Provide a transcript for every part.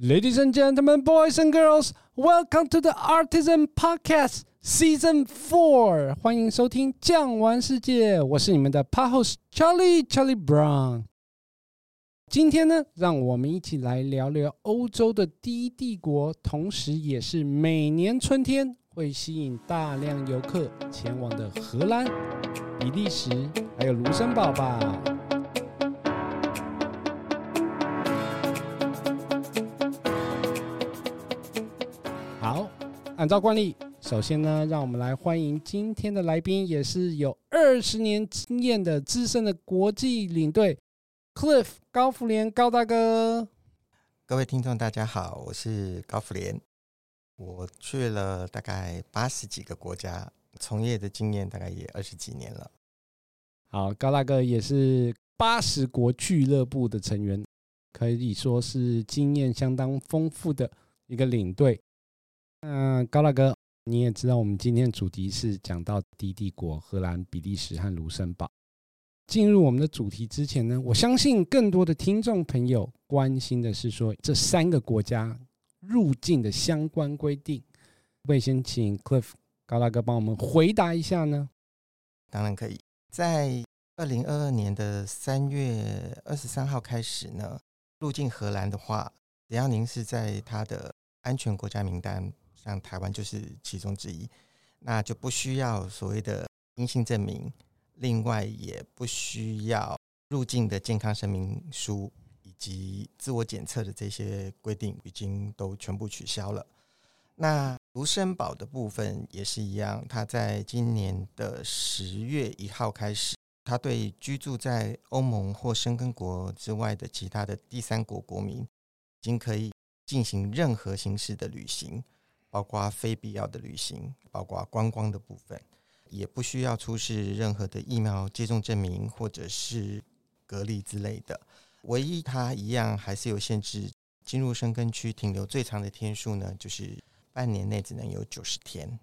Ladies and gentlemen, boys and girls, welcome to the Artisan Podcast Season Four。欢迎收听《酱玩世界》，我是你们的 Pahos Charlie Charlie Brown。今天呢，让我们一起来聊聊欧洲的第一帝国，同时也是每年春天会吸引大量游客前往的荷兰、比利时还有卢森堡吧。按照惯例，首先呢，让我们来欢迎今天的来宾，也是有二十年经验的资深的国际领队 Cliff 高福连高大哥。各位听众，大家好，我是高福连。我去了大概八十几个国家，从业的经验大概也二十几年了。好，高大哥也是八十国俱乐部的成员，可以说是经验相当丰富的一个领队。嗯，高大哥，你也知道，我们今天主题是讲到第一帝国荷兰、比利时和卢森堡。进入我们的主题之前呢，我相信更多的听众朋友关心的是说这三个国家入境的相关规定。会先请 Cliff 高大哥帮我们回答一下呢？当然可以。在二零二二年的三月二十三号开始呢，入境荷兰的话，只要您是在他的安全国家名单。像台湾就是其中之一，那就不需要所谓的阴性证明，另外也不需要入境的健康声明书以及自我检测的这些规定，已经都全部取消了。那卢森堡的部分也是一样，它在今年的十月一号开始，他对居住在欧盟或申根国之外的其他的第三国国民，已经可以进行任何形式的旅行。包括非必要的旅行，包括观光的部分，也不需要出示任何的疫苗接种证明或者是隔离之类的。唯一它一样还是有限制，进入申根区停留最长的天数呢，就是半年内只能有九十天。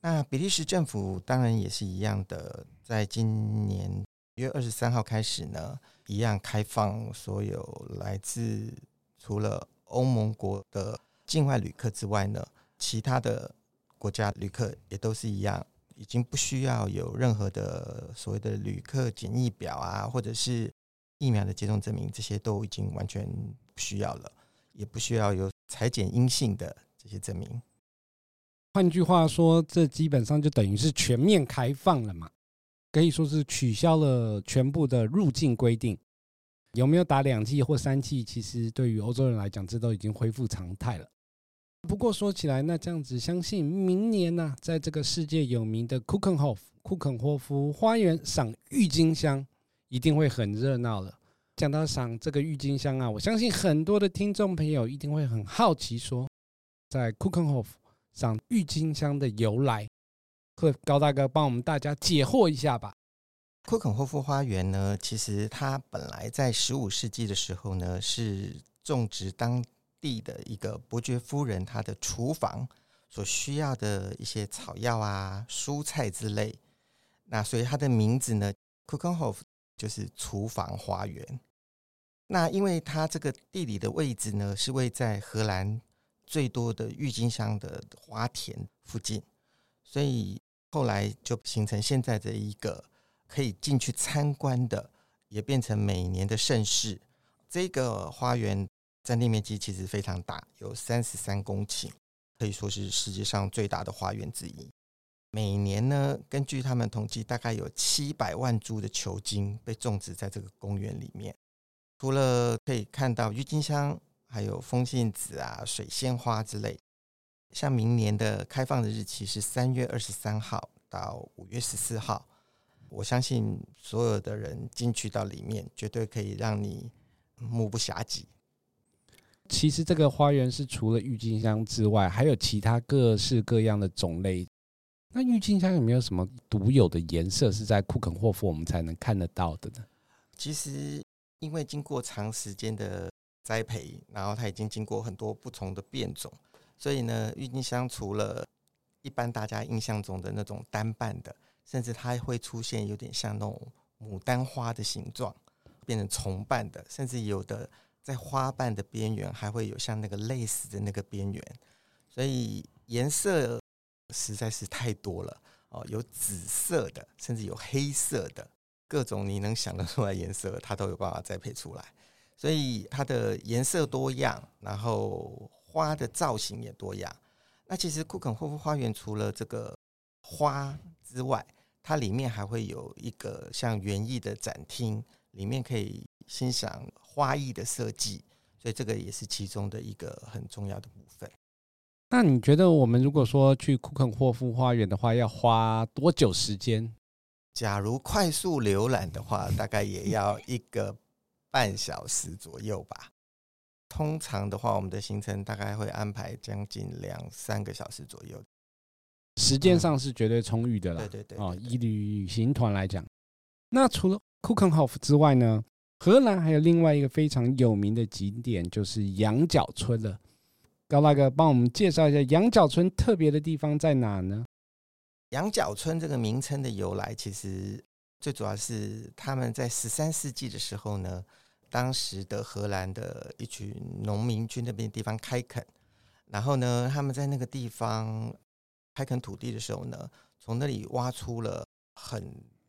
那比利时政府当然也是一样的，在今年一月二十三号开始呢，一样开放所有来自除了欧盟国的境外旅客之外呢。其他的国家旅客也都是一样，已经不需要有任何的所谓的旅客检疫表啊，或者是疫苗的接种证明，这些都已经完全不需要了，也不需要有采检阴性的这些证明。换句话说，这基本上就等于是全面开放了嘛，可以说是取消了全部的入境规定。有没有打两剂或三剂？其实对于欧洲人来讲，这都已经恢复常态了。不过说起来，那这样子，相信明年呢、在这个世界有名的库肯霍夫库肯霍夫花园赏郁金香，一定会很热闹了。讲到赏这个郁金香啊，我相信很多的听众朋友一定会很好奇，说在库肯霍夫赏郁金香的由来，会高大哥帮我们大家解惑一下吧。库肯霍夫花园呢，其实它本来在十五世纪的时候呢，是种植当。地的一个伯爵夫人，她的厨房所需要的一些草药啊、蔬菜之类，那所以它的名字呢，Keukenhof 就是厨房花园。那因为它这个地理的位置呢，是位在荷兰最多的郁金香的花田附近，所以后来就形成现在的一个可以进去参观的，也变成每年的盛事。这个花园。占地面积其实非常大，有三十三公顷，可以说是世界上最大的花园之一。每年呢，根据他们统计，大概有七百万株的球茎被种植在这个公园里面。除了可以看到郁金香，还有风信子啊、水仙花之类。像明年的开放的日期是三月二十三号到五月十四号，我相信所有的人进去到里面，绝对可以让你目不暇接。其实这个花园是除了郁金香之外，还有其他各式各样的种类。那郁金香有没有什么独有的颜色是在库肯霍夫我们才能看得到的呢？其实，因为经过长时间的栽培，然后它已经经过很多不同的变种，所以呢，郁金香除了一般大家印象中的那种单瓣的，甚至它会出现有点像那种牡丹花的形状，变成重瓣的，甚至有的。在花瓣的边缘还会有像那个类似的那个边缘，所以颜色实在是太多了哦，有紫色的，甚至有黑色的，各种你能想得出来颜色，它都有办法栽培出来。所以它的颜色多样，然后花的造型也多样。那其实库肯霍夫花园除了这个花之外，它里面还会有一个像园艺的展厅，里面可以欣赏花艺的设计，所以这个也是其中的一个很重要的部分。那你觉得我们如果说去库肯霍夫花园的话，要花多久时间？假如快速浏览的话，大概也要一个。半小时左右吧。通常的话，我们的行程大概会安排将近两三个小时左右。时间上是绝对充裕的了。对对对。哦，以旅行团来讲，那除了库肯霍夫之外呢，荷兰还有另外一个非常有名的景点，就是羊角村了。高大哥，帮我们介绍一下羊角村特别的地方在哪呢？羊角村这个名称的由来，其实最主要是他们在十三世纪的时候呢。当时的荷兰的一群农民去那边地方开垦，然后呢，他们在那个地方开垦土地的时候呢，从那里挖出了很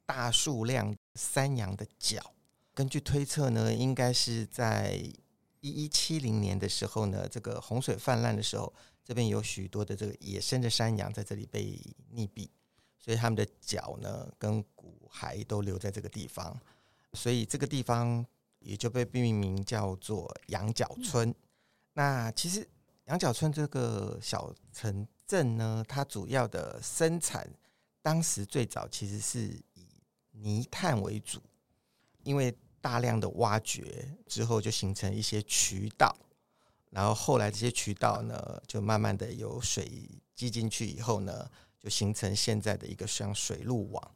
大数量山羊的脚。根据推测呢，应该是在一一七零年的时候呢，这个洪水泛滥的时候，这边有许多的这个野生的山羊在这里被溺毙，所以他们的脚呢跟骨骸都留在这个地方，所以这个地方。也就被命名叫做羊角村。那其实羊角村这个小城镇呢，它主要的生产，当时最早其实是泥炭为主，因为大量的挖掘之后，就形成一些渠道，然后后来这些渠道呢，就慢慢的有水积进去以后呢，就形成现在的一个像水路网。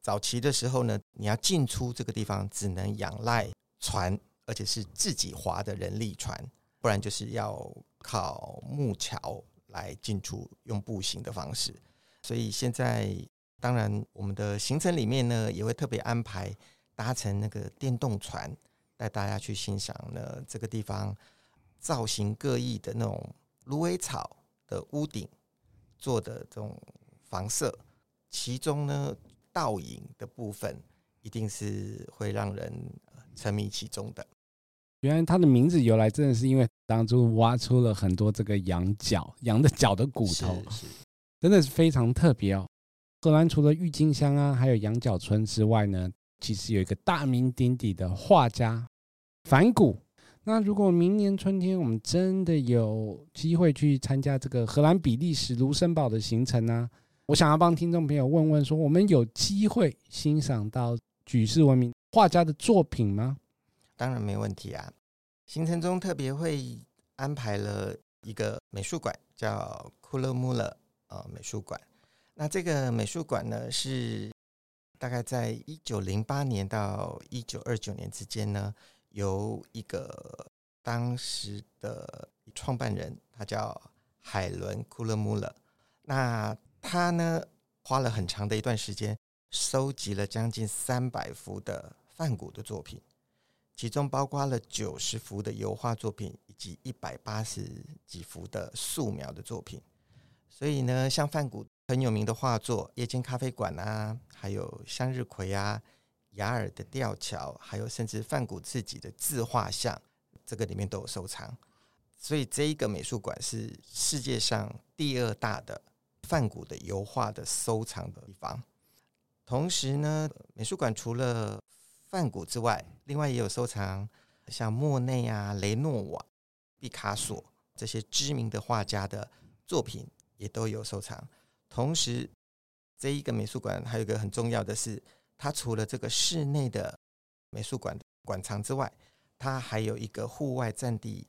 早期的时候呢，你要进出这个地方，只能仰赖。船，而且是自己划的人力船，不然就是要靠木桥来进出，用步行的方式。所以现在，当然我们的行程里面呢，也会特别安排搭乘那个电动船，带大家去欣赏呢这个地方造型各异的那种芦苇草的屋顶做的这种房舍，其中呢倒影的部分一定是会让人。沉迷其中的，原来它的名字由来真的是因为当初挖出了很多这个羊角，羊的角的骨头，真的是非常特别哦。荷兰除了郁金香啊，还有羊角村之外呢，其实有一个大名鼎鼎的画家梵谷。那如果明年春天我们真的有机会去参加这个荷兰比利时卢森堡的行程呢，我想要帮听众朋友问问说，我们有机会欣赏到举世闻名画家的作品吗？当然没问题啊！行程中特别会安排了一个美术馆，叫库勒穆勒啊美术馆。那这个美术馆呢，是大概在一九零八年到一九二九年之间呢，由一个当时的创办人，他叫海伦库勒穆勒。那他呢，花了很长的一段时间，收集了将近三百幅的。梵谷的作品，其中包括了九十幅的油画作品，以及一百八十几幅的素描的作品。所以呢，像梵谷很有名的画作《夜间咖啡馆》啊，还有《向日葵》啊，《雅尔的吊桥》，还有甚至梵谷自己的自画像，这个里面都有收藏。所以这一个美术馆是世界上第二大的梵谷的油画的收藏的地方。同时呢，美术馆除了梵谷之外，另外也有收藏像莫内啊、雷诺瓦、毕卡索这些知名的画家的作品，也都有收藏。同时，这一个美术馆还有一个很重要的是，它除了这个室内的美术馆馆藏之外，它还有一个户外占地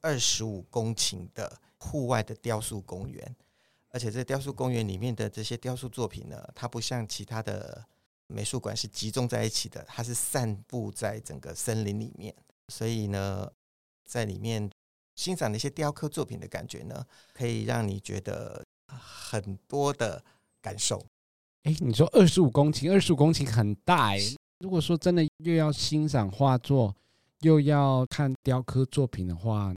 二十五公顷的户外的雕塑公园。而且，这雕塑公园里面的这些雕塑作品呢，它不像其他的。美术馆是集中在一起的，它是散布在整个森林里面，所以呢，在里面欣赏那些雕刻作品的感觉呢，可以让你觉得很多的感受。哎，你说二十五公顷，二十五公顷很大哎。如果说真的又要欣赏画作，又要看雕刻作品的话，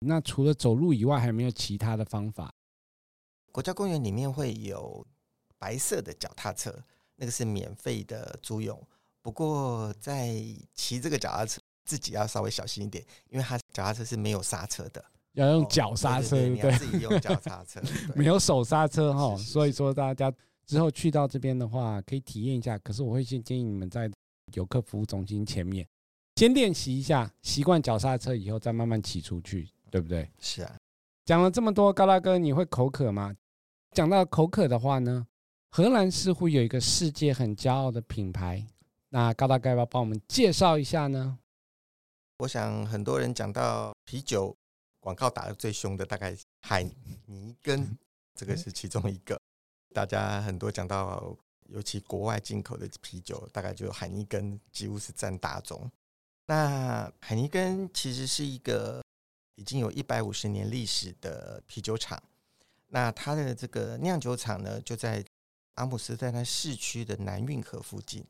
那除了走路以外，还有没有其他的方法？国家公园里面会有白色的脚踏车，那个是免费的租用。不过在骑这个脚踏车，自己要稍微小心一点，因为它脚踏车是没有刹车的，要用脚刹车，对，对，自己用脚刹车，没有手刹车哈。所以说大家之后去到这边的话，可以体验一下。可是我会先建议你们在游客服务中心前面先练习一下，习惯脚刹车以后再慢慢骑出去，对不对？是啊。讲了这么多，高大哥，你会口渴吗？讲到口渴的话呢，荷兰似乎有一个世界很骄傲的品牌，那高大哥要不要帮我们介绍一下呢？我想很多人讲到啤酒广告打得最凶的，大概海尼根，这个是其中一个。大家很多讲到，尤其国外进口的啤酒，大概就海尼根几乎是占大宗。那海尼根其实是一个已经有一百五十年历史的啤酒厂。那它的这个酿酒厂呢，就在阿姆斯特丹市区的南运河附近。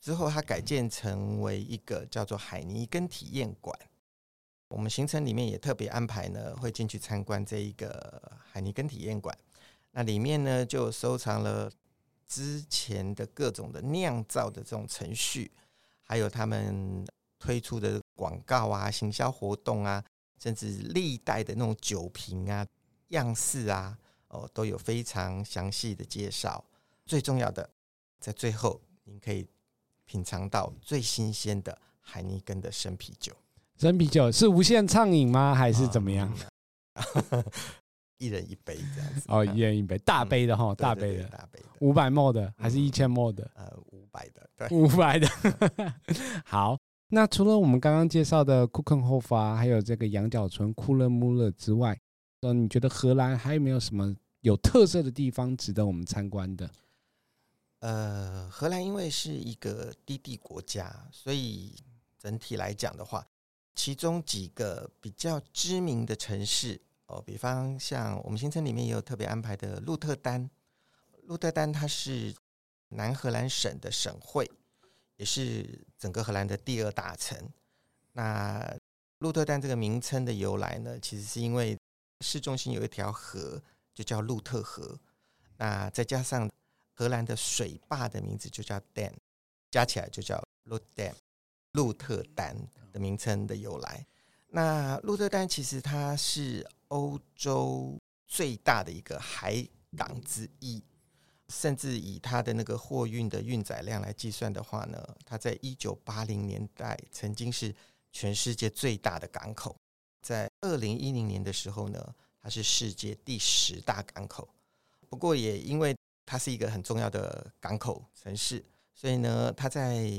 之后，它改建成为一个叫做海尼根体验馆。我们行程里面也特别安排呢，会进去参观这一个海尼根体验馆。那里面呢，就收藏了之前的各种的酿造的这种程序，还有他们推出的广告啊、行销活动啊，甚至历代的那种酒瓶啊、样式啊，哦，都有非常详细的介绍。最重要的，在最后，您可以。品尝到最新鲜的海尼根的生啤酒，生啤酒是无限畅饮吗？还是怎么样？嗯、一人一杯这样子。哦，一人一杯，大杯的哈，大杯的，大杯的，五百 ml 的还是一千 ml 的？呃，五百的，对，五百的。好，那除了我们刚刚介绍的库肯霍夫啊，还有这个羊角村库勒穆勒之外，呃，你觉得荷兰还有没有什么有特色的地方值得我们参观的？呃，荷兰因为是一个低地国家，所以整体来讲的话，其中几个比较知名的城市哦，比方像我们行程里面也有特别安排的鹿特丹。鹿特丹它是南荷兰省的省会，也是整个荷兰的第二大城。那鹿特丹这个名称的由来呢，其实是因为市中心有一条河，就叫鹿特河。那再加上荷兰的水坝的名字就叫 Dam，加起来就叫 Rotterdam，鹿特丹的名称的由来。那鹿特丹其实它是欧洲最大的一个海港之一，甚至以它的那个货运的运载量来计算的话呢，它在一九八零年代曾经是全世界最大的港口，在二零一零年的时候呢，它是世界第十大港口。不过也因为它是一个很重要的港口城市，所以呢，它在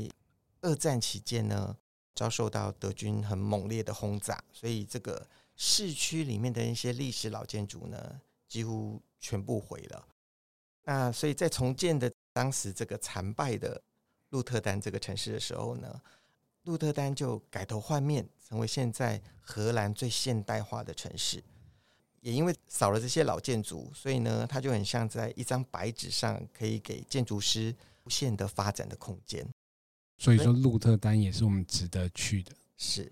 二战期间呢，遭受到德军很猛烈的轰炸，所以这个市区里面的一些历史老建筑呢，几乎全部毁了。那所以在重建的当时这个残败的鹿特丹这个城市的时候呢，鹿特丹就改头换面，成为现在荷兰最现代化的城市。也因为少了这些老建筑，所以呢，它就很像在一张白纸上，可以给建筑师无限的发展的空间。所以说，鹿特丹也是我们值得去的。是。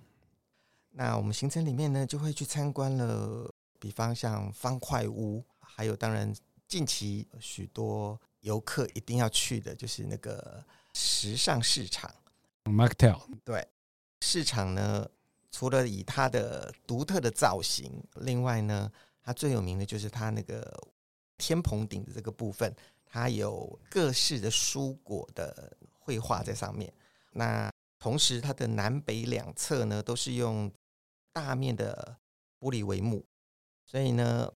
那我们行程里面呢，就会去参观了，比方像方块屋，还有当然近期许多游客一定要去的，就是那个时尚市场 Marktel。对，市场呢。除了以它的独特的造型，另外呢，它最有名的就是它那个天棚顶的这个部分，它有各式的蔬果的绘画在上面。那同时，它的南北两侧呢，都是用大面的玻璃帷幕，所以呢，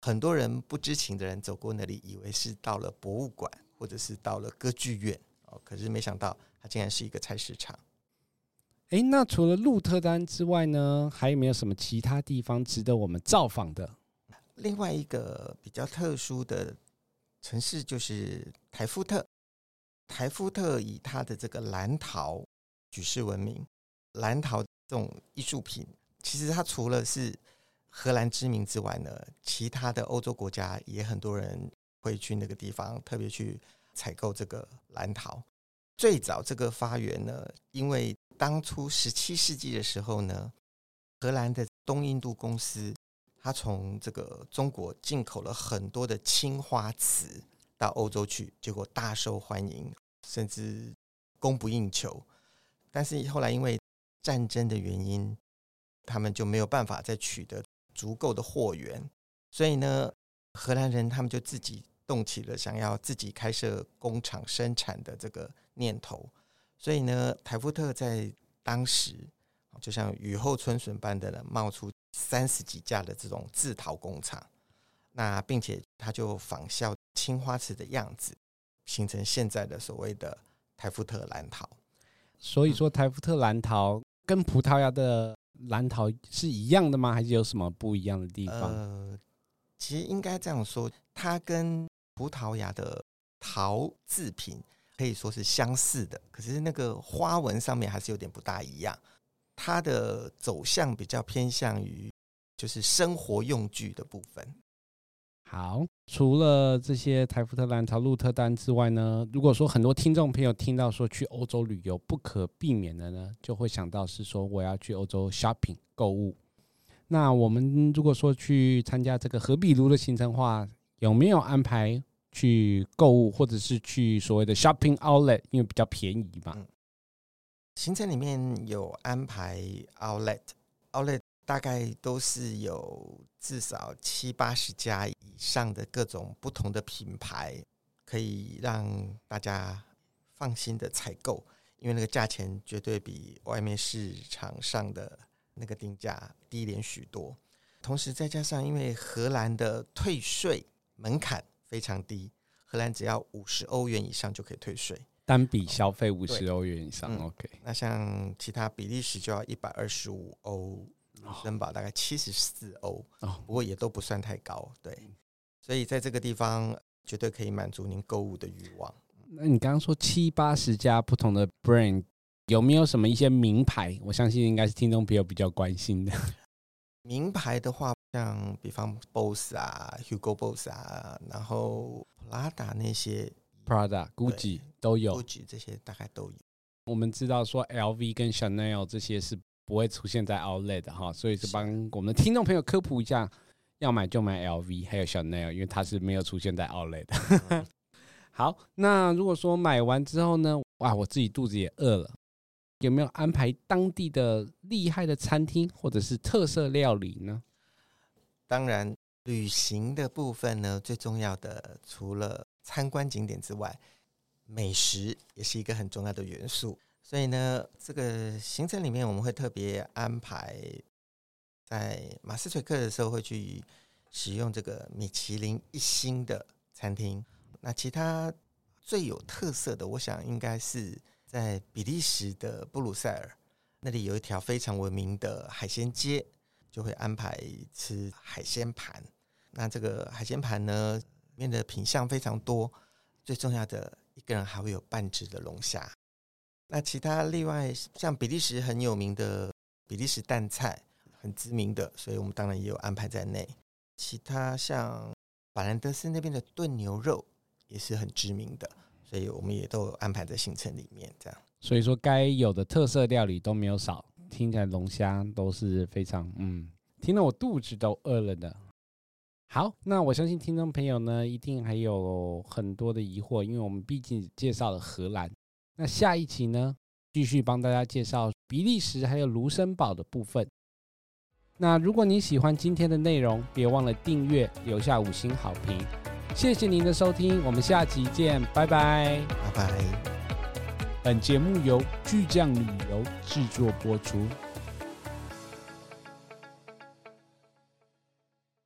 很多人不知情的人走过那里，以为是到了博物馆或者是到了歌剧院哦，可是没想到它竟然是一个菜市场。哎，那除了鹿特丹之外呢，还有没有什么其他地方值得我们造访的？另外一个比较特殊的城市就是台夫特。台夫特以它的这个蓝陶举世闻名。蓝陶这种艺术品，其实它除了是荷兰知名之外呢，其他的欧洲国家也很多人会去那个地方，特别去采购这个蓝陶。最早这个发源呢，因为当初十七世纪的时候呢，荷兰的东印度公司，它从这个中国进口了很多的青花瓷到欧洲去，结果大受欢迎，甚至供不应求。但是后来因为战争的原因，他们就没有办法再取得足够的货源，所以呢，荷兰人他们就自己动起了想要自己开设工厂生产的这个念头。所以呢，台福特在当时就像雨后春笋般的冒出三十几家的这种制陶工厂，那并且他就仿效青花瓷的样子，形成现在的所谓的台福特蓝陶。所以说，台福特蓝陶跟葡萄牙的蓝陶是一样的吗？还是有什么不一样的地方？呃，其实应该这样说，它跟葡萄牙的陶制品。可以说是相似的，可是那个花纹上面还是有点不大一样。它的走向比较偏向于就是生活用具的部分。好，除了这些台福特兰陶、鹿特丹之外呢，如果说很多听众朋友听到说去欧洲旅游，不可避免的呢，就会想到是说我要去欧洲 shopping 购物。那我们如果说去参加这个何比卢的行程话，有没有安排？去购物，或者是去所谓的 shopping outlet，因为比较便宜嘛。行程里面有安排 outlet，outlet 大概都是有至少七八十家以上的各种不同的品牌，可以让大家放心的采购，因为那个价钱绝对比外面市场上的那个定价低廉许多。同时再加上，因为荷兰的退税门槛。非常低，荷兰只要五十欧元以上就可以退税，单笔消费五十欧元以上。嗯、OK，那像其他比利时就要一百二十五欧，卢森堡大概七十四欧，不过也都不算太高。对，所以在这个地方绝对可以满足您购物的欲望。那你刚刚说七八十家不同的 brand，有没有什么一些名牌？我相信应该是听众朋友比较关心的。名牌的话。像比方 Boss 啊，Hugo Boss 啊，然后 Prada 那些，Prada、Gucci 都有，Gucci 这些大概都有。我们知道说 LV 跟 Chanel 这些是不会出现在 Outlet 的哈，所以是帮我们的听众朋友科普一下，要买就买 LV，还有 Chanel，因为它是没有出现在 Outlet 的。嗯、好，那如果说买完之后呢，哇，我自己肚子也饿了，有没有安排当地的厉害的餐厅或者是特色料理呢？当然，旅行的部分呢，最重要的除了参观景点之外，美食也是一个很重要的元素。所以呢，这个行程里面我们会特别安排在马斯垂克的时候会去使用这个米其林一星的餐厅。那其他最有特色的，我想应该是在比利时的布鲁塞尔，那里有一条非常闻名的海鲜街。就会安排吃海鲜盘，那这个海鲜盘呢，面的品相非常多，最重要的一个人还会有半只的龙虾。那其他另外像比利时很有名的比利时淡菜，很知名的，所以我们当然也有安排在内。其他像法兰德斯那边的炖牛肉也是很知名的，所以我们也都有安排在行程里面。这样，所以说该有的特色料理都没有少。听起来龙虾都是非常嗯，听得我肚子都饿了的。好，那我相信听众朋友呢，一定还有很多的疑惑，因为我们毕竟介绍了荷兰。那下一期呢，继续帮大家介绍比利时还有卢森堡的部分。那如果你喜欢今天的内容，别忘了订阅，留下五星好评。谢谢您的收听，我们下期见，拜拜，拜拜。本节目由巨匠旅游制作播出。